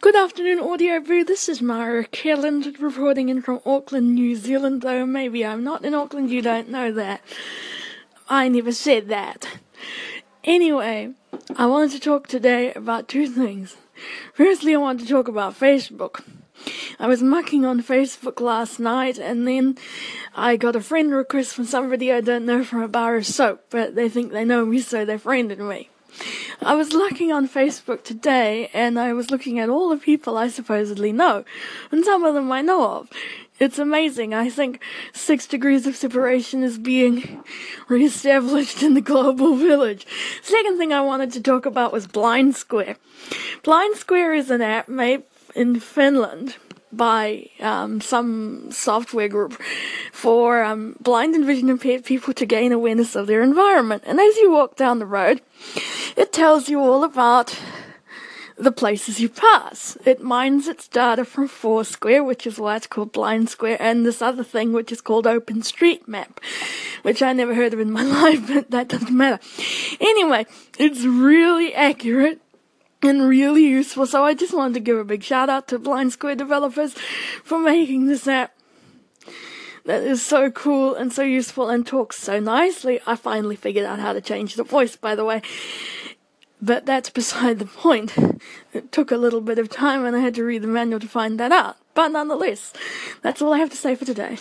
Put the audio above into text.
Good afternoon, Audio Boo. This is Mara Kelland reporting in from Auckland, New Zealand, though maybe I'm not in Auckland, you don't know that. I never said that. Anyway, I wanted to talk today about two things. Firstly, I want to talk about Facebook. I was mucking on Facebook last night and then I got a friend request from somebody I don't know from a bar of soap, but they think they know me so they friended me. I was looking on Facebook today and I was looking at all the people I supposedly know, and some of them I know of. It's amazing. I think six degrees of separation is being reestablished in the global village. Second thing I wanted to talk about was BlindSquare. Blind Square is an app made in Finland by um, some software group for um, blind and vision impaired people to gain awareness of their environment. And as you walk down the road, it tells you all about the places you pass. It mines its data from Foursquare, which is why it's called BlindSquare, and this other thing which is called OpenStreetMap, which I never heard of in my life, but that doesn't matter. Anyway, it's really accurate and really useful. So I just wanted to give a big shout out to BlindSquare developers for making this app. That is so cool and so useful and talks so nicely. I finally figured out how to change the voice, by the way. But that's beside the point. It took a little bit of time and I had to read the manual to find that out. But nonetheless, that's all I have to say for today.